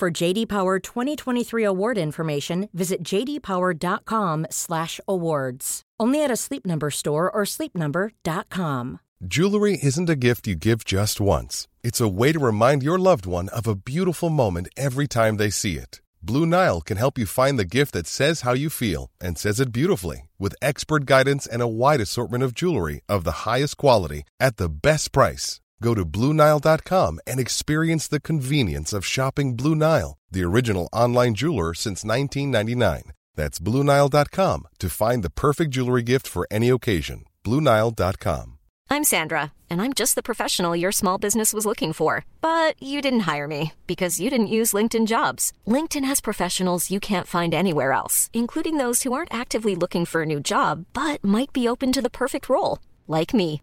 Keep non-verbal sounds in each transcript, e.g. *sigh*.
For JD Power 2023 award information, visit jdpower.com/awards. Only at a Sleep Number store or sleepnumber.com. Jewelry isn't a gift you give just once. It's a way to remind your loved one of a beautiful moment every time they see it. Blue Nile can help you find the gift that says how you feel and says it beautifully with expert guidance and a wide assortment of jewelry of the highest quality at the best price. Go to BlueNile.com and experience the convenience of shopping Blue Nile, the original online jeweler since 1999. That's BlueNile.com to find the perfect jewelry gift for any occasion. BlueNile.com. I'm Sandra, and I'm just the professional your small business was looking for. But you didn't hire me because you didn't use LinkedIn jobs. LinkedIn has professionals you can't find anywhere else, including those who aren't actively looking for a new job but might be open to the perfect role, like me.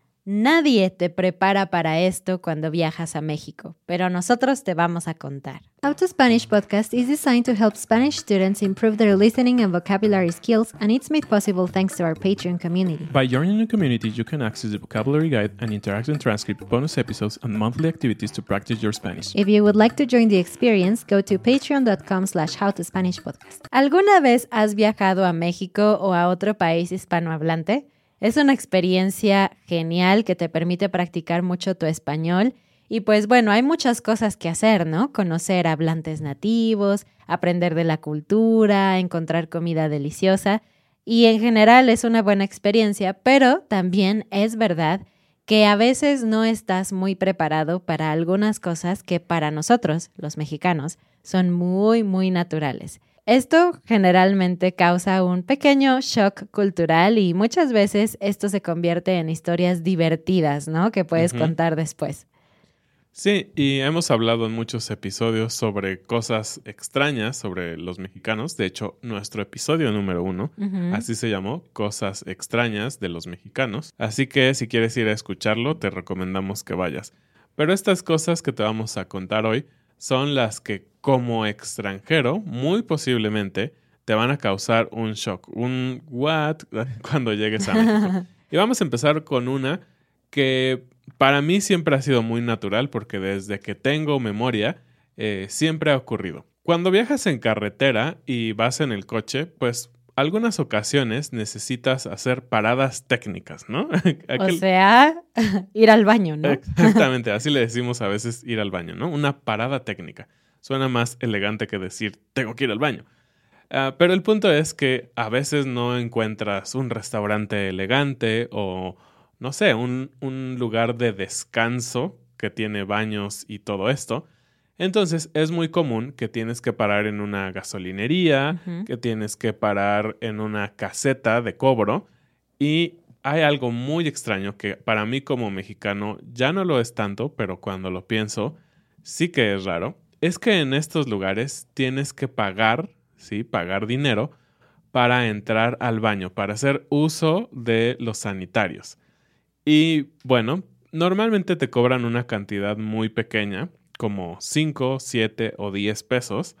Nadie te prepara para esto cuando viajas a México, pero nosotros te vamos a contar. How to Spanish podcast is designed to help Spanish students improve their listening and vocabulary skills, and it's made possible thanks to our Patreon community. By joining the community, you can access the vocabulary guide and interactive transcript, bonus episodes, and monthly activities to practice your Spanish. If you would like to join the experience, go to patreon.com slash howtospanishpodcast. ¿Alguna vez has viajado a México o a otro país hispanohablante? Es una experiencia genial que te permite practicar mucho tu español. Y pues bueno, hay muchas cosas que hacer, ¿no? Conocer hablantes nativos, aprender de la cultura, encontrar comida deliciosa. Y en general es una buena experiencia, pero también es verdad que a veces no estás muy preparado para algunas cosas que para nosotros, los mexicanos, son muy, muy naturales. Esto generalmente causa un pequeño shock cultural y muchas veces esto se convierte en historias divertidas, ¿no? Que puedes contar después. Sí, y hemos hablado en muchos episodios sobre cosas extrañas sobre los mexicanos. De hecho, nuestro episodio número uno, así se llamó, Cosas extrañas de los mexicanos. Así que si quieres ir a escucharlo, te recomendamos que vayas. Pero estas cosas que te vamos a contar hoy son las que como extranjero, muy posiblemente, te van a causar un shock, un what *laughs* cuando llegues a México. y vamos a empezar con una que para mí siempre ha sido muy natural porque desde que tengo memoria eh, siempre ha ocurrido. Cuando viajas en carretera y vas en el coche, pues algunas ocasiones necesitas hacer paradas técnicas, ¿no? *laughs* O sea, *laughs* ir al baño, ¿no? Exactamente, así le decimos a veces ir al baño, ¿no? Una parada técnica. Suena más elegante que decir tengo que ir al baño. Ah, pero el punto es que a veces no encuentras un restaurante elegante o, no sé, un, un lugar de descanso que tiene baños y todo esto. Entonces es muy común que tienes que parar en una gasolinería, que tienes que parar en una caseta de cobro y hay algo muy extraño que para mí como mexicano ya no lo es tanto, pero cuando lo pienso sí que es raro. Es que en estos lugares tienes que pagar, sí, pagar dinero para entrar al baño, para hacer uso de los sanitarios. Y bueno, normalmente te cobran una cantidad muy pequeña, como 5, 7 o 10 pesos.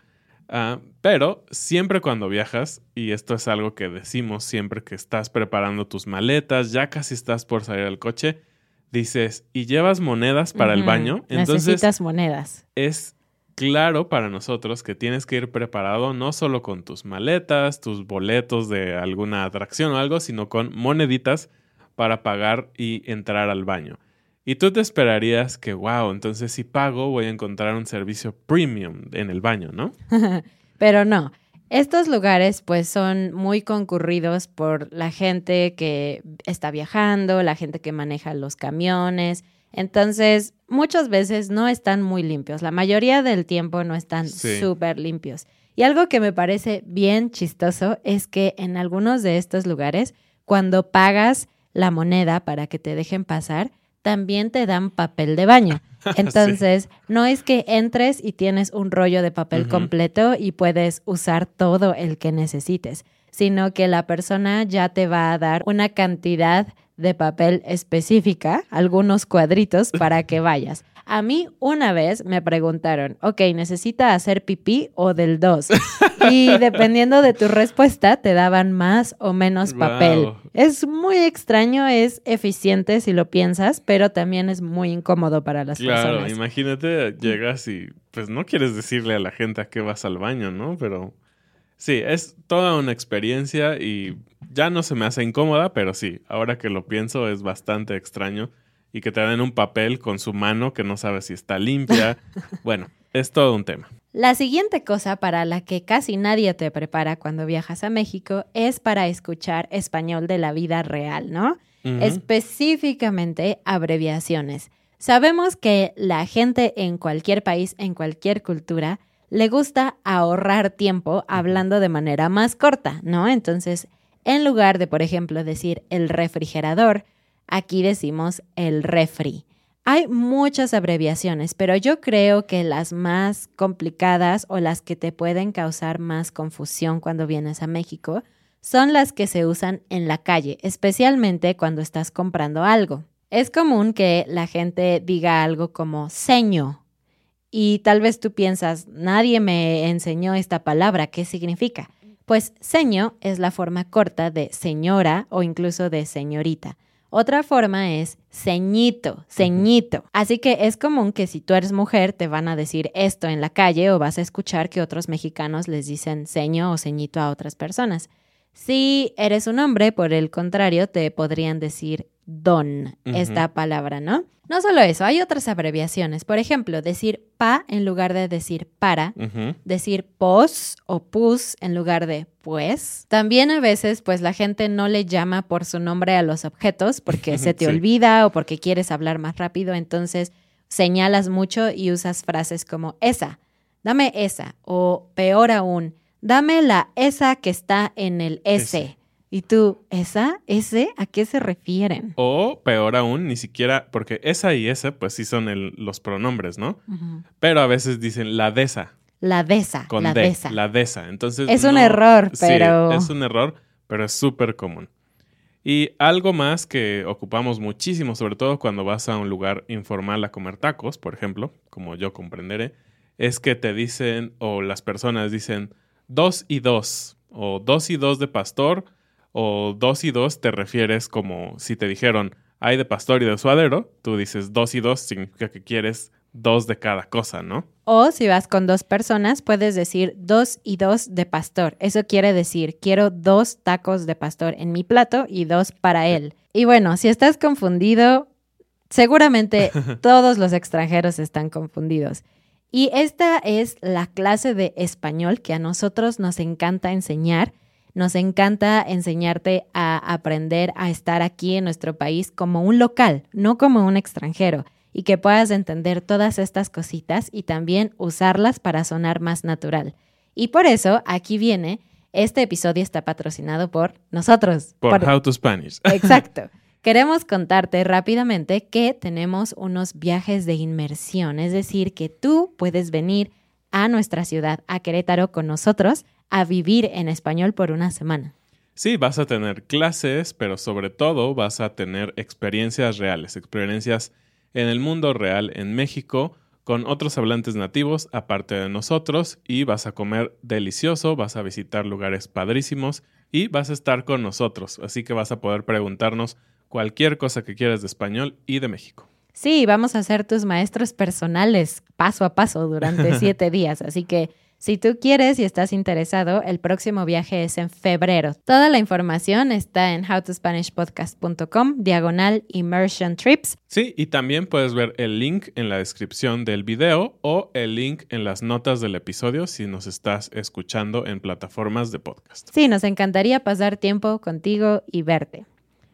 ah, pero siempre cuando viajas, y esto es algo que decimos siempre que estás preparando tus maletas, ya casi estás por salir al coche, dices, ¿y llevas monedas para el baño? Entonces Necesitas monedas. es claro para nosotros que tienes que ir preparado no solo con tus maletas, tus boletos de alguna atracción o algo, sino con moneditas para pagar y entrar al baño. Y tú te esperarías que, wow, entonces si pago voy a encontrar un servicio premium en el baño, ¿no? *laughs* Pero no. Estos lugares pues son muy concurridos por la gente que está viajando, la gente que maneja los camiones. Entonces, muchas veces no están muy limpios. La mayoría del tiempo no están súper limpios. Y algo que me parece bien chistoso es que en algunos de estos lugares, cuando pagas la moneda para que te dejen pasar, también te dan papel de baño. *laughs* Entonces, no es que entres y tienes un rollo de papel completo y puedes usar todo el que necesites, sino que la persona ya te va a dar una cantidad de papel específica, algunos cuadritos para que vayas. A mí una vez me preguntaron, ok, ¿necesita hacer pipí o del 2? *laughs* Y dependiendo de tu respuesta, te daban más o menos papel. Es muy extraño, es eficiente si lo piensas, pero también es muy incómodo para las personas. Claro, imagínate, llegas y pues no quieres decirle a la gente a qué vas al baño, ¿no? Pero sí, es toda una experiencia y ya no se me hace incómoda, pero sí, ahora que lo pienso es bastante extraño y que te den un papel con su mano que no sabes si está limpia. *laughs* bueno, es todo un tema. La siguiente cosa para la que casi nadie te prepara cuando viajas a México es para escuchar español de la vida real, ¿no? Específicamente abreviaciones. Sabemos que la gente en cualquier país, en cualquier cultura, le gusta ahorrar tiempo hablando de manera más corta, ¿no? Entonces, en lugar de, por ejemplo, decir el refrigerador, Aquí decimos el refri. Hay muchas abreviaciones, pero yo creo que las más complicadas o las que te pueden causar más confusión cuando vienes a México son las que se usan en la calle, especialmente cuando estás comprando algo. Es común que la gente diga algo como seño y tal vez tú piensas, nadie me enseñó esta palabra, ¿qué significa? Pues seño es la forma corta de señora o incluso de señorita. Otra forma es ceñito, ceñito. Así que es común que si tú eres mujer te van a decir esto en la calle o vas a escuchar que otros mexicanos les dicen ceño o ceñito a otras personas. Si eres un hombre, por el contrario, te podrían decir don, esta palabra, ¿no? No solo eso, hay otras abreviaciones. Por ejemplo, decir pa en lugar de decir para, decir pos o pus en lugar de pues. También a veces, pues la gente no le llama por su nombre a los objetos porque *laughs* se te olvida o porque quieres hablar más rápido, entonces señalas mucho y usas frases como esa, dame esa, o peor aún, dame la esa que está en el S. Y tú, ¿esa? ¿Ese? ¿A qué se refieren? O peor aún, ni siquiera, porque esa y ese, pues sí son los pronombres, ¿no? Pero a veces dicen la desa. La desa. Con la de, desa. La desa. Entonces. Es un error, pero. Sí, es un error, pero es súper común. Y algo más que ocupamos muchísimo, sobre todo cuando vas a un lugar informal a comer tacos, por ejemplo, como yo comprenderé, es que te dicen, o las personas dicen, dos y dos, o dos y dos de pastor, o dos y dos te refieres como si te dijeron hay de pastor y de suadero, tú dices dos y dos significa que quieres dos de cada cosa, ¿no? O si vas con dos personas, puedes decir dos y dos de pastor. Eso quiere decir, quiero dos tacos de pastor en mi plato y dos para él. Y bueno, si estás confundido, seguramente *laughs* todos los extranjeros están confundidos. Y esta es la clase de español que a nosotros nos encanta enseñar nos encanta enseñarte a aprender a estar aquí en nuestro país como un local, no como un extranjero, y que puedas entender todas estas cositas y también usarlas para sonar más natural. Y por eso aquí viene, este episodio está patrocinado por nosotros. Por, How to Spanish. *laughs* Exacto. Queremos contarte rápidamente que tenemos unos viajes de inmersión, es decir, que tú puedes venir a nuestra ciudad, a Querétaro, con nosotros a vivir en español por una semana. Sí, vas a tener clases, pero sobre todo vas a tener experiencias reales, experiencias en el mundo real en México con otros hablantes nativos aparte de nosotros y vas a comer delicioso, vas a visitar lugares padrísimos y vas a estar con nosotros, así que vas a poder preguntarnos cualquier cosa que quieras de español y de México. Sí, vamos a ser tus maestros personales paso a paso durante *laughs* siete días, así que Si tú quieres y estás interesado, el próximo viaje es en febrero. Toda la información está en howtospanishpodcast.com, diagonal immersion trips. Sí, y también puedes ver el link en la descripción del video o el link en las notas del episodio si nos estás escuchando en plataformas de podcast. Sí, nos encantaría pasar tiempo contigo y verte.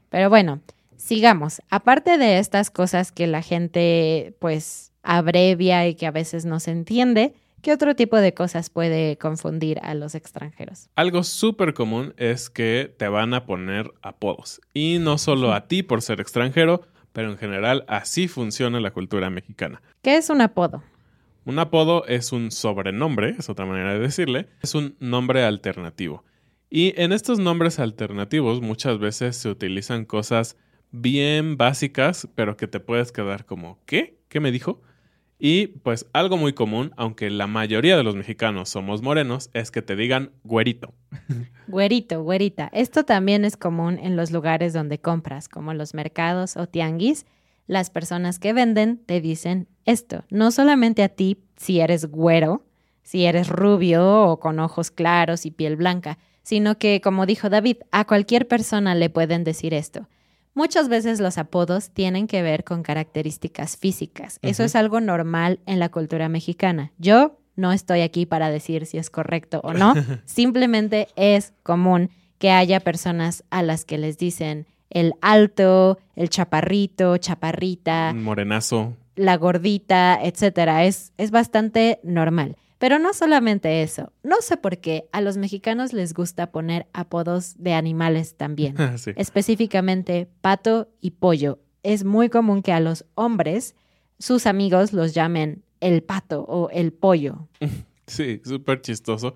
Pero bueno, sigamos. Aparte de estas cosas que la gente pues abrevia y que a veces no se entiende, ¿Qué otro tipo de cosas puede confundir a los extranjeros? Algo súper común es que te van a poner apodos. Y no solo a ti por ser extranjero, pero en general así funciona la cultura mexicana. ¿Qué es un apodo? Un apodo es un sobrenombre, es otra manera de decirle, es un nombre alternativo. Y en estos nombres alternativos muchas veces se utilizan cosas bien básicas, pero que te puedes quedar como, ¿qué? ¿Qué me dijo? Y pues algo muy común, aunque la mayoría de los mexicanos somos morenos, es que te digan güerito. *laughs* Güerito, güerita. Esto también es común en los lugares donde compras, como los mercados o tianguis. Las personas que venden te dicen esto, no solamente a ti si eres güero, si eres rubio o con ojos claros y piel blanca, sino que, como dijo David, a cualquier persona le pueden decir esto. Muchas veces los apodos tienen que ver con características físicas. Eso es algo normal en la cultura mexicana. Yo no estoy aquí para decir si es correcto o no. *laughs* Simplemente es común que haya personas a las que les dicen el alto, el chaparrito, chaparrita, morenazo, la gordita, etcétera. Es, es bastante normal. Pero no solamente eso, no sé por qué a los mexicanos les gusta poner apodos de animales también, *laughs* específicamente pato y pollo. Es muy común que a los hombres sus amigos los llamen el pato o el pollo. *laughs* Sí, súper chistoso.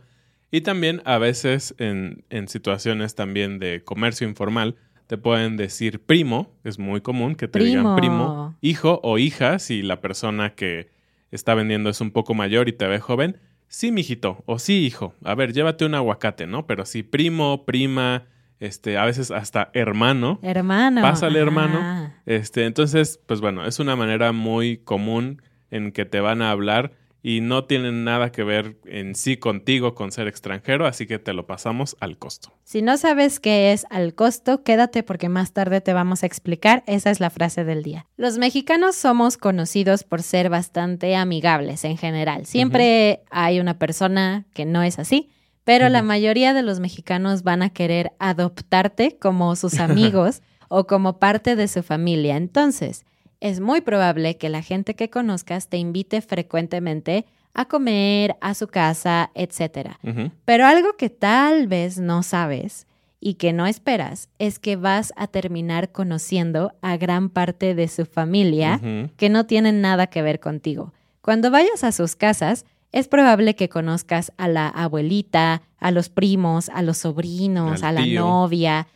Y también a veces en, en, situaciones también de comercio informal te pueden decir primo, es muy común que te digan primo, hijo o hija si la persona que está vendiendo es un poco mayor y te ve joven, sí, mijito, o sí, hijo, a ver, llévate un aguacate, ¿no? Pero sí, primo, prima, este, a veces hasta hermano. Hermano. Pásale, hermano. Este, entonces, pues bueno, es una manera muy común en que te van a hablar y no tienen nada que ver en sí contigo con ser extranjero, así que te lo pasamos al costo. Si no sabes qué es al costo, quédate porque más tarde te vamos a explicar. Esa es la frase del día. Los mexicanos somos conocidos por ser bastante amigables en general. Siempre hay una persona que no es así. Pero la mayoría de los mexicanos van a querer adoptarte como sus *laughs* amigos o como parte de su familia. Entonces, es muy probable que la gente que conozcas te invite frecuentemente a comer, a su casa, etc. Pero algo que tal vez no sabes y que no esperas es que vas a terminar conociendo a gran parte de su familia que no tienen nada que ver contigo. Cuando vayas a sus casas, es probable que conozcas a la abuelita, a los primos, a los sobrinos, a la novia,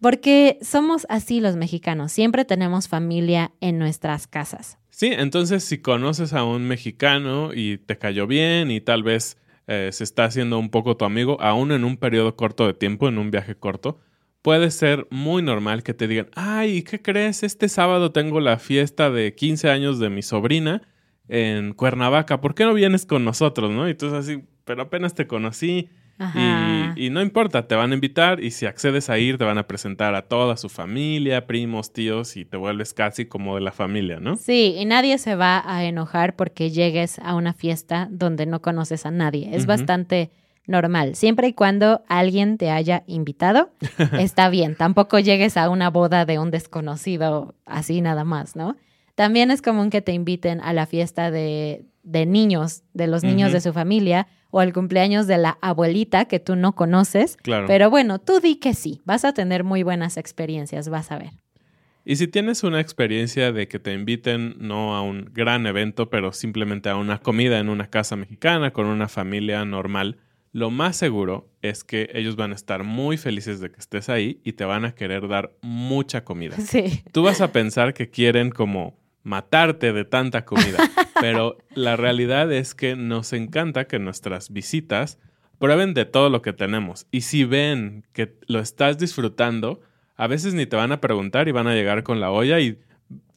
porque somos así los mexicanos, siempre tenemos familia en nuestras casas. Sí, entonces si conoces a un mexicano y te cayó bien y tal vez eh, se está haciendo un poco tu amigo, aún en un periodo corto de tiempo, en un viaje corto, puede ser muy normal que te digan, ay, ¿qué crees? Este sábado tengo la fiesta de 15 años de mi sobrina en Cuernavaca, ¿por qué no vienes con nosotros? ¿no? Y tú así, pero apenas te conocí, y, no importa, te van a invitar y si accedes a ir, te van a presentar a toda su familia, primos, tíos y te vuelves casi como de la familia, ¿no? Sí, y nadie se va a enojar porque llegues a una fiesta donde no conoces a nadie. Es bastante normal. Siempre y cuando alguien te haya invitado, *laughs* está bien. Tampoco llegues a una boda de un desconocido así nada más, ¿no? También es común que te inviten a la fiesta de, niños, de los niños de su familia, o al cumpleaños de la abuelita que tú no conoces. Claro. Pero bueno, tú di que sí, vas a tener muy buenas experiencias, vas a ver. Y si tienes una experiencia de que te inviten no a un gran evento, pero simplemente a una comida en una casa mexicana con una familia normal, lo más seguro es que ellos van a estar muy felices de que estés ahí y te van a querer dar mucha comida. *laughs* Sí. Tú vas a pensar que quieren como matarte de tanta comida. *laughs* Pero la realidad es que nos encanta que nuestras visitas prueben de todo lo que tenemos. Y si ven que lo estás disfrutando, a veces ni te van a preguntar y van a llegar con la olla y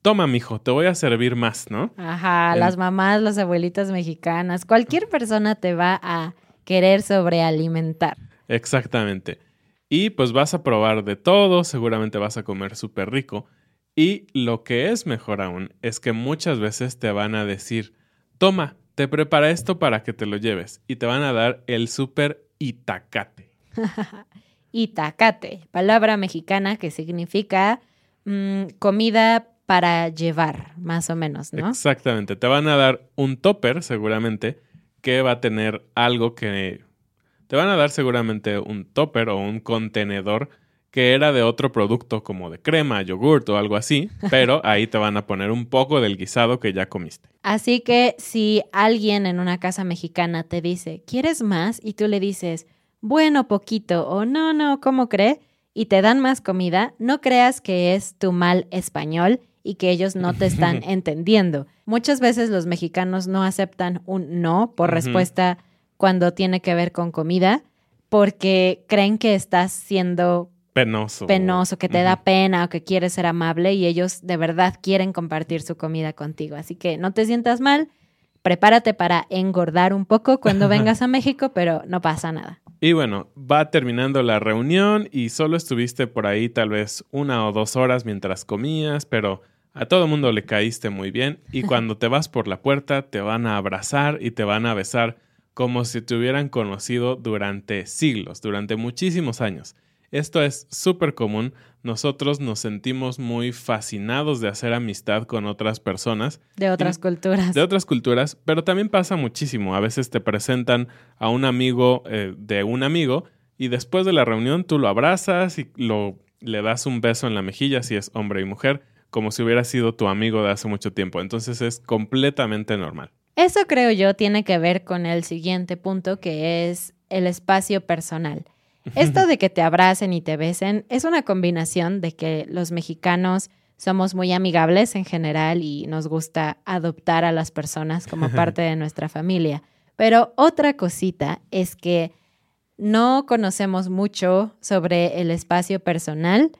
toma, mijo, te voy a servir más, ¿no? Ajá, las mamás, las abuelitas mexicanas, cualquier persona te va a querer sobrealimentar. Exactamente. Y pues vas a probar de todo, seguramente vas a comer súper rico. Y lo que es mejor aún es que muchas veces te van a decir, toma, te prepara esto para que te lo lleves. Y te van a dar el súper itacate. *laughs* itacate, palabra mexicana que significa mm, comida para llevar, más o menos, ¿no? Exactamente. Te van a dar un topper, seguramente, que va a tener algo que... Te van a dar seguramente un topper o un contenedor que era de otro producto como de crema, yogurt o algo así, *laughs* pero ahí te van a poner un poco del guisado que ya comiste. Así que si alguien en una casa mexicana te dice, ¿quieres más? Y tú le dices, bueno, poquito, o no, no, ¿cómo cree? Y te dan más comida, no creas que es tu mal español y que ellos no te están *laughs* entendiendo. Muchas veces los mexicanos no aceptan un no por respuesta cuando tiene que ver con comida porque creen que estás siendo penoso. Penoso, que te da pena o que quieres ser amable y ellos de verdad quieren compartir su comida contigo. Así que no te sientas mal, prepárate para engordar un poco cuando *laughs* vengas a México, pero no pasa nada. Y bueno, va terminando la reunión y solo estuviste por ahí tal vez una o dos horas mientras comías, pero a todo mundo le caíste muy bien y *laughs* cuando te vas por la puerta te van a abrazar y te van a besar como si te hubieran conocido durante siglos, durante muchísimos años. Esto es súper común. Nosotros nos sentimos muy fascinados de hacer amistad con otras personas. De otras culturas. De otras culturas, pero también pasa muchísimo. A veces te presentan a un amigo eh, de un amigo y después de la reunión tú lo abrazas y lo, le das un beso en la mejilla si es hombre y mujer, como si hubiera sido tu amigo de hace mucho tiempo. Entonces es completamente normal. Eso creo yo tiene que ver con el siguiente punto que es el espacio personal. Esto de que te abracen y te besen es una combinación de que los mexicanos somos muy amigables en general y nos gusta adoptar a las personas como *laughs* parte de nuestra familia. Pero otra cosita es que no conocemos mucho sobre el espacio personal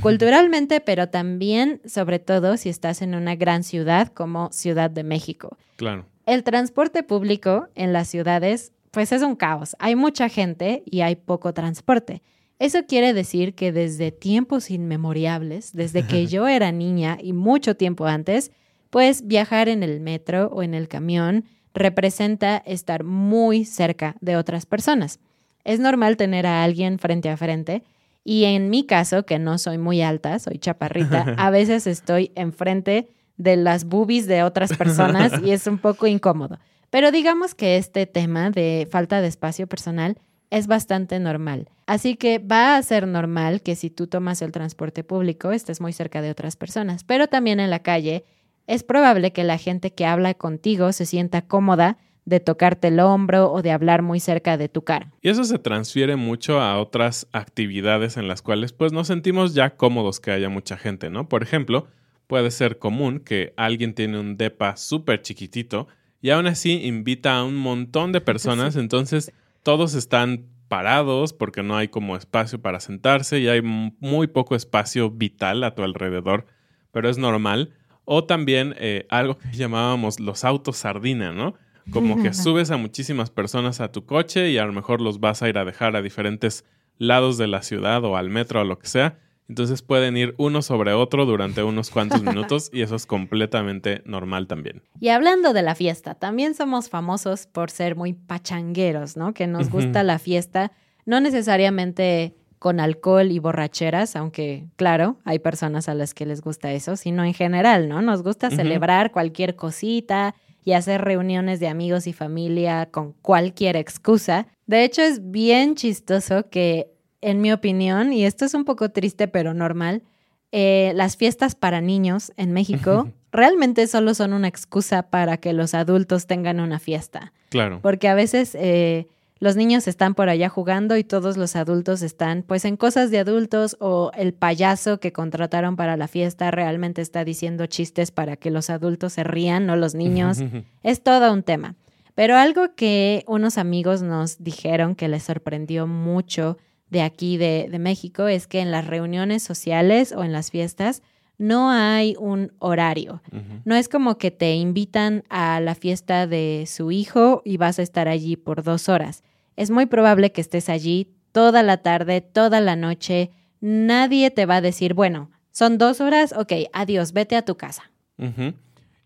culturalmente, pero también, sobre todo, si estás en una gran ciudad como Ciudad de México. Claro. El transporte público en las ciudades pues es un caos. Hay mucha gente y hay poco transporte. Eso quiere decir que desde tiempos inmemorables, desde que *laughs* yo era niña y mucho tiempo antes, pues viajar en el metro o en el camión representa estar muy cerca de otras personas. Es normal tener a alguien frente a frente y en mi caso, que no soy muy alta, soy chaparrita, *laughs* a veces estoy enfrente de las boobies de otras personas y es un poco incómodo. Pero digamos que este tema de falta de espacio personal es bastante normal. Así que va a ser normal que si tú tomas el transporte público estés muy cerca de otras personas, pero también en la calle es probable que la gente que habla contigo se sienta cómoda de tocarte el hombro o de hablar muy cerca de tu cara. Y eso se transfiere mucho a otras actividades en las cuales pues nos sentimos ya cómodos que haya mucha gente, ¿no? Por ejemplo, puede ser común que alguien tiene un depa súper chiquitito y aún así invita a un montón de personas, entonces todos están parados porque no hay como espacio para sentarse y hay muy poco espacio vital a tu alrededor, pero es normal. O también eh, algo que *laughs* llamábamos los autos sardina, ¿no? Como que *laughs* subes a muchísimas personas a tu coche y a lo mejor los vas a ir a dejar a diferentes lados de la ciudad o al metro o lo que sea entonces pueden ir uno sobre otro durante unos cuantos minutos y eso es completamente normal también. Y hablando de la fiesta, también somos famosos por ser muy pachangueros, ¿no? Que nos gusta la fiesta, no necesariamente con alcohol y borracheras, aunque claro, hay personas a las que les gusta eso, sino en general, ¿no? Nos gusta celebrar cualquier cosita y hacer reuniones de amigos y familia con cualquier excusa. De hecho, es bien chistoso que en mi opinión, y esto es un poco triste pero normal, eh, las fiestas para niños en México *laughs* realmente solo son una excusa para que los adultos tengan una fiesta. Claro. Porque a veces eh, los niños están por allá jugando y todos los adultos están pues en cosas de adultos o el payaso que contrataron para la fiesta realmente está diciendo chistes para que los adultos se rían, no los niños. *laughs* es todo un tema. Pero algo que unos amigos nos dijeron que les sorprendió mucho de aquí de, México es que en las reuniones sociales o en las fiestas no hay un horario. No es como que te invitan a la fiesta de su hijo y vas a estar allí por dos horas. es muy probable que estés allí toda la tarde, toda la noche. Nadie te va a decir, bueno, son dos horas, ok, adiós, vete a tu casa.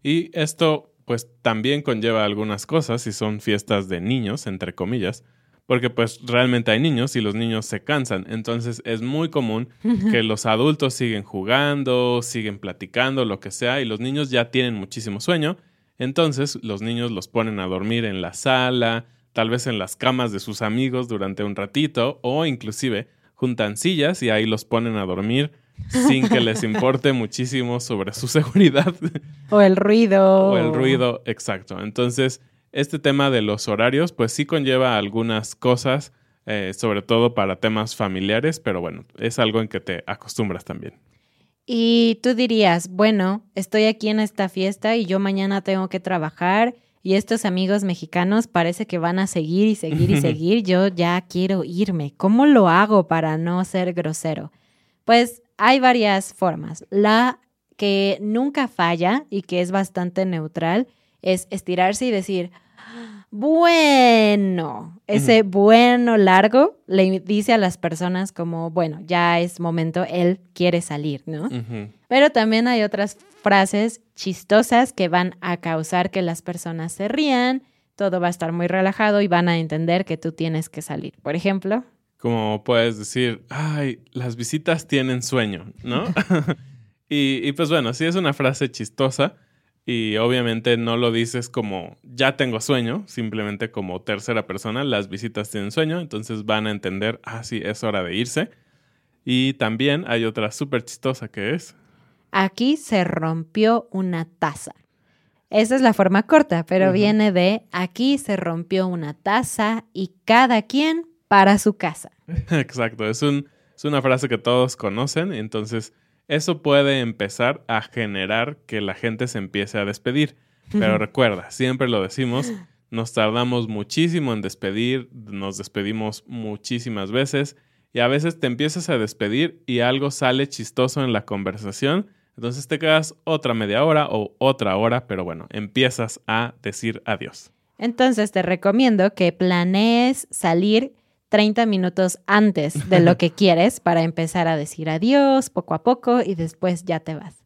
Y esto pues también conlleva algunas cosas si son fiestas de niños, entre comillas, porque pues realmente hay niños y los niños se cansan. Entonces es muy común que los adultos siguen jugando, siguen platicando, lo que sea, y los niños ya tienen muchísimo sueño. Entonces los niños los ponen a dormir en la sala, tal vez en las camas de sus amigos durante un ratito, o inclusive juntan sillas y ahí los ponen a dormir sin que les importe *laughs* muchísimo sobre su seguridad. O el ruido. O el ruido, exacto. Entonces, este tema de los horarios, pues sí conlleva algunas cosas, eh, sobre todo para temas familiares, pero bueno, es algo en que te acostumbras también. Y tú dirías, bueno, estoy aquí en esta fiesta y yo mañana tengo que trabajar y estos amigos mexicanos parece que van a seguir y seguir y *laughs* seguir. Yo ya quiero irme. ¿Cómo lo hago para no ser grosero? Pues hay varias formas. La que nunca falla y que es bastante neutral es estirarse y decir, bueno, ese bueno largo le dice a las personas como, bueno, ya es momento, él quiere salir, ¿no? Pero también hay otras frases chistosas que van a causar que las personas se rían, todo va a estar muy relajado y van a entender que tú tienes que salir. Por ejemplo, Como puedes decir, ay, las visitas tienen sueño, ¿no? *laughs* *laughs* y, y pues bueno, sí es una frase chistosa y obviamente no lo dices como ya tengo sueño, simplemente como tercera persona, las visitas tienen sueño, entonces van a entender, ah, sí, es hora de irse. Y también hay otra súper chistosa que es, aquí se rompió una taza. Esa es la forma corta, pero viene de aquí se rompió una taza y cada quien para su casa. *laughs* Exacto, es, un, es una frase que todos conocen, entonces eso puede empezar a generar que la gente se empiece a despedir. Pero recuerda, siempre lo decimos, *laughs* nos tardamos muchísimo en despedir, nos despedimos muchísimas veces y a veces te empiezas a despedir y algo sale chistoso en la conversación, entonces te quedas otra media hora o otra hora, pero bueno, empiezas a decir adiós. Entonces te recomiendo que planees salir 30 minutos antes de lo *laughs* que quieres para empezar a decir adiós poco a poco y después ya te vas.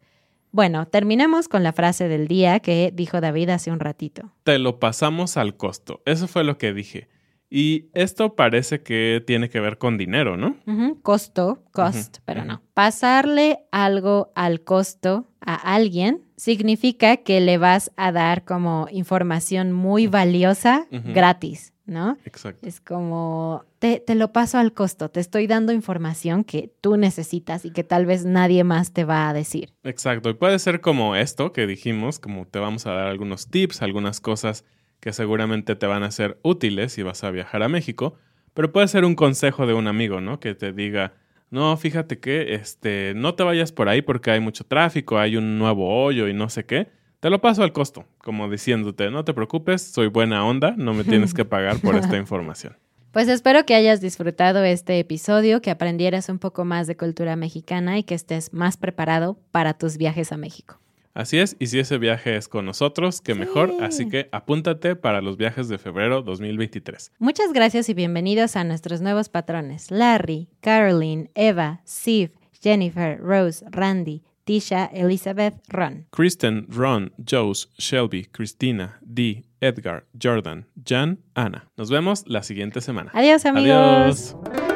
Bueno, terminemos con la frase del día que dijo David hace un ratito. Te lo pasamos al costo, eso fue lo que dije. Y esto parece que tiene que ver con dinero, ¿no? Costo, cost, pero no. Pasarle algo al costo a alguien significa que le vas a dar como información muy valiosa gratis, ¿no? Exacto. Es como, te, te lo paso al costo, te estoy dando información que tú necesitas y que tal vez nadie más te va a decir. Exacto. Y puede ser como esto que dijimos, como te vamos a dar algunos tips, algunas cosas que seguramente te van a ser útiles si vas a viajar a México, pero puede ser un consejo de un amigo, ¿no? Que te diga, no, fíjate que este, no te vayas por ahí porque hay mucho tráfico, hay un nuevo hoyo y no sé qué. Te lo paso al costo, como diciéndote, no te preocupes, soy buena onda, no me tienes que pagar por esta *laughs* información. Pues espero que hayas disfrutado este episodio, que aprendieras un poco más de cultura mexicana y que estés más preparado para tus viajes a México. Así es, y si ese viaje es con nosotros, que mejor, así que apúntate para los viajes de febrero 2023. Muchas gracias y bienvenidos a nuestros nuevos patrones: Larry, Caroline, Eva, Steve, Jennifer, Rose, Randy, Tisha, Elizabeth, Ron. Kristen, Ron, Jose, Shelby, Cristina, Dee, Edgar, Jordan, Jan, Ana. Nos vemos la siguiente semana. Adiós, amigos. Adiós.